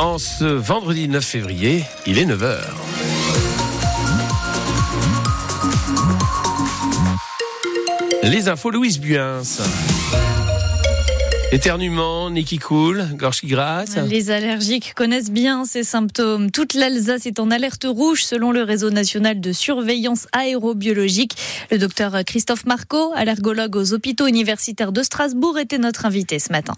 en ce vendredi 9 février. Il est 9h. Les infos Louise Buins. Éternuement, nez qui coule, gorge qui gratte. Les allergiques connaissent bien ces symptômes. Toute l'Alsace est en alerte rouge selon le réseau national de surveillance aérobiologique. Le docteur Christophe Marco, allergologue aux hôpitaux universitaires de Strasbourg, était notre invité ce matin.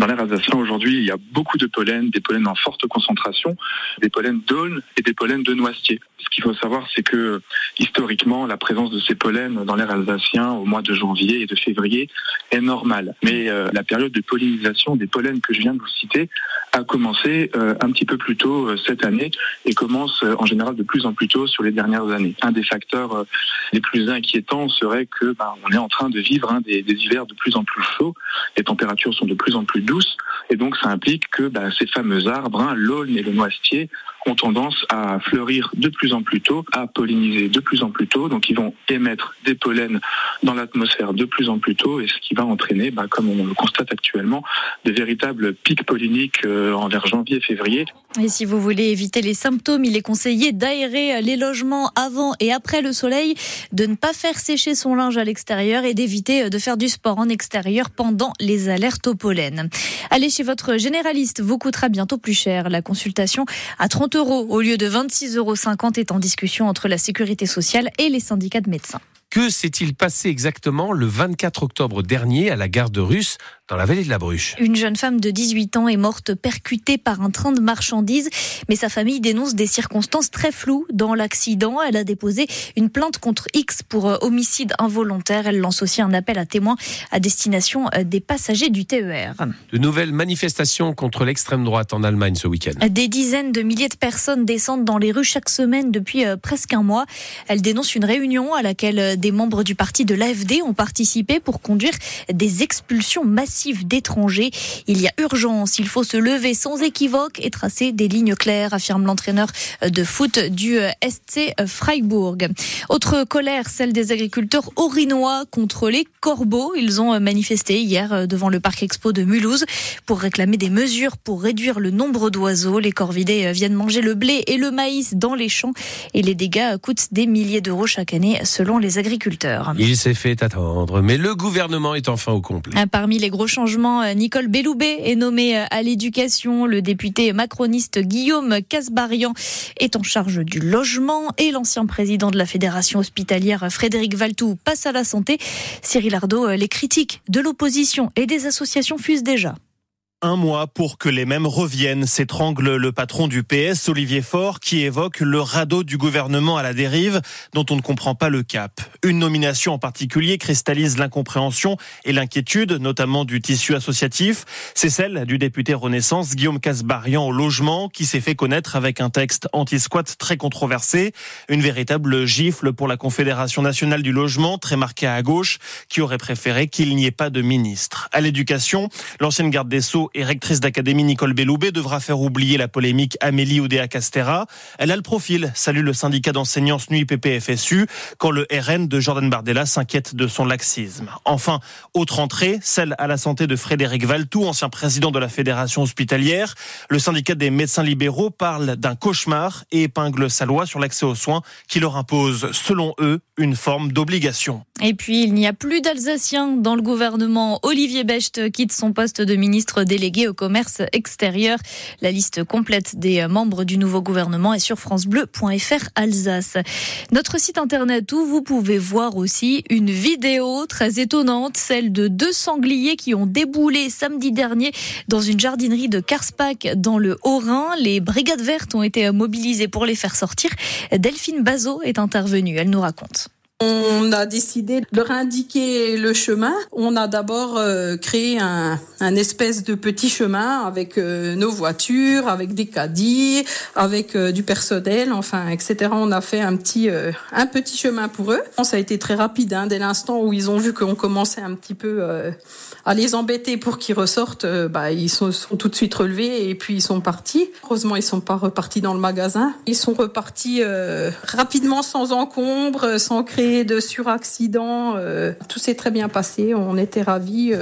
Dans l'air alsacien aujourd'hui, il y a beaucoup de pollen, des pollens en forte concentration, des pollens d'aulne et des pollens de noisetier. Ce qu'il faut savoir, c'est que historiquement, la présence de ces pollens dans l'air alsacien au mois de janvier et de février est normale. Mais euh, la période de pollinisation des pollens que je viens de vous citer a commencé euh, un petit peu plus tôt euh, cette année et commence en général de plus en plus tôt sur les dernières années. Un des facteurs les plus inquiétants serait que bah, on est en train de vivre hein, des, des hivers de plus en plus chauds, les températures sont de plus en plus et donc ça implique que bah, ces fameux arbres, hein, l'aulne et le noisetier, ont tendance à fleurir de plus en plus tôt, à polliniser de plus en plus tôt. Donc ils vont émettre des pollens dans l'atmosphère de plus en plus tôt et ce qui va entraîner, bah, comme on le constate actuellement, de véritables pics polliniques euh, envers janvier-février. Et si vous voulez éviter les symptômes, il est conseillé d'aérer les logements avant et après le soleil, de ne pas faire sécher son linge à l'extérieur et d'éviter de faire du sport en extérieur pendant les alertes au pollen. Allez chez votre généraliste vous coûtera bientôt plus cher. La consultation à 30 euros au lieu de 26,50 euros est en discussion entre la sécurité sociale et les syndicats de médecins. Que s'est-il passé exactement le 24 octobre dernier à la gare de Russe dans la vallée de la Bruche? Une jeune femme de 18 ans est morte percutée par un train de marchandises, mais sa famille dénonce des circonstances très floues dans l'accident. Elle a déposé une plainte contre X pour euh, homicide involontaire. Elle lance aussi un appel à témoins à destination euh, des passagers du TER. De nouvelles manifestations contre l'extrême droite en Allemagne ce week-end. Des dizaines de milliers de personnes descendent dans les rues chaque semaine depuis euh, presque un mois. Elle dénonce une réunion à laquelle des membres du parti de l'AFD ont participé pour conduire des expulsions massives d'étrangers. Il y a urgence, il faut se lever sans équivoque et tracer des lignes claires, affirme l'entraîneur de foot du SC Freiburg. Autre colère, celle des agriculteurs orinois contre les corbeaux. Ils ont manifesté hier devant le parc expo de Mulhouse pour réclamer des mesures pour réduire le nombre d'oiseaux. Les corvidés viennent manger le blé et le maïs dans les champs et les dégâts coûtent des milliers d'euros chaque année selon les agriculteurs. Il s'est fait attendre, mais le gouvernement est enfin au complet. Parmi les gros changement, euh, Nicole Belloubet est nommée euh, à l'éducation. Le député macroniste Guillaume Casbarian est en charge du logement et l'ancien président de la fédération hospitalière Frédéric Valtou passe à la santé. Cyril Ardo, euh, les critiques de l'opposition et des associations fusent déjà un mois pour que les mêmes reviennent, s'étrangle le patron du PS, Olivier Faure, qui évoque le radeau du gouvernement à la dérive, dont on ne comprend pas le cap. Une nomination en particulier cristallise l'incompréhension et l'inquiétude, notamment du tissu associatif. C'est celle du député Renaissance Guillaume Casbarian au logement, qui s'est fait connaître avec un texte anti-squat très controversé. Une véritable gifle pour la Confédération nationale du logement, très marquée à gauche, qui aurait préféré qu'il n'y ait pas de ministre. À l'éducation, l'ancienne garde des Sceaux et rectrice d'académie Nicole Belloubet devra faire oublier la polémique Amélie Oudéa-Castera. Elle a le profil, salue le syndicat d'enseignants SNUI PPFSU, quand le RN de Jordan Bardella s'inquiète de son laxisme. Enfin, autre entrée, celle à la santé de Frédéric Valtou, ancien président de la fédération hospitalière. Le syndicat des médecins libéraux parle d'un cauchemar et épingle sa loi sur l'accès aux soins qui leur impose, selon eux, une forme d'obligation. Et puis, il n'y a plus d'Alsaciens dans le gouvernement. Olivier Becht quitte son poste de ministre délégué au commerce extérieur. La liste complète des membres du nouveau gouvernement est sur francebleu.fr Alsace. Notre site internet où vous pouvez voir aussi une vidéo très étonnante, celle de deux sangliers qui ont déboulé samedi dernier dans une jardinerie de Karspach dans le Haut-Rhin. Les brigades vertes ont été mobilisées pour les faire sortir. Delphine Bazot est intervenue. Elle nous raconte. On a décidé de leur indiquer le chemin. On a d'abord euh, créé un, un, espèce de petit chemin avec euh, nos voitures, avec des caddies, avec euh, du personnel, enfin, etc. On a fait un petit, un petit chemin pour eux. Ça a été très rapide, hein, dès l'instant où ils ont vu qu'on commençait un petit peu à les embêter pour qu'ils ressortent. bah, ils sont, sont, tout de suite relevés et puis ils sont partis. Heureusement, ils sont pas repartis dans le magasin. Ils sont repartis rapidement, sans encombre, sans créer de suraccidents. tout s'est très bien passé. On était ravis.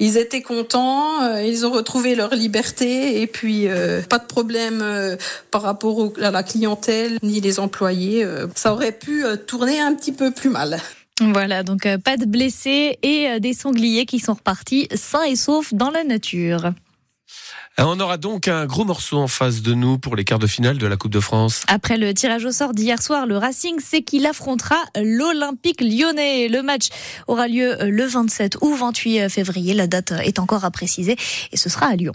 ils étaient contents. ils ont retrouvé leur liberté et puis pas de problème par rapport à la clientèle ni les employés. ça aurait pu tourner un petit peu plus mal. Voilà, donc euh, pas de blessés et euh, des sangliers qui sont repartis sains et saufs dans la nature. Euh, on aura donc un gros morceau en face de nous pour les quarts de finale de la Coupe de France. Après le tirage au sort d'hier soir, le Racing sait qu'il affrontera l'Olympique lyonnais. Le match aura lieu le 27 ou 28 février. La date est encore à préciser et ce sera à Lyon.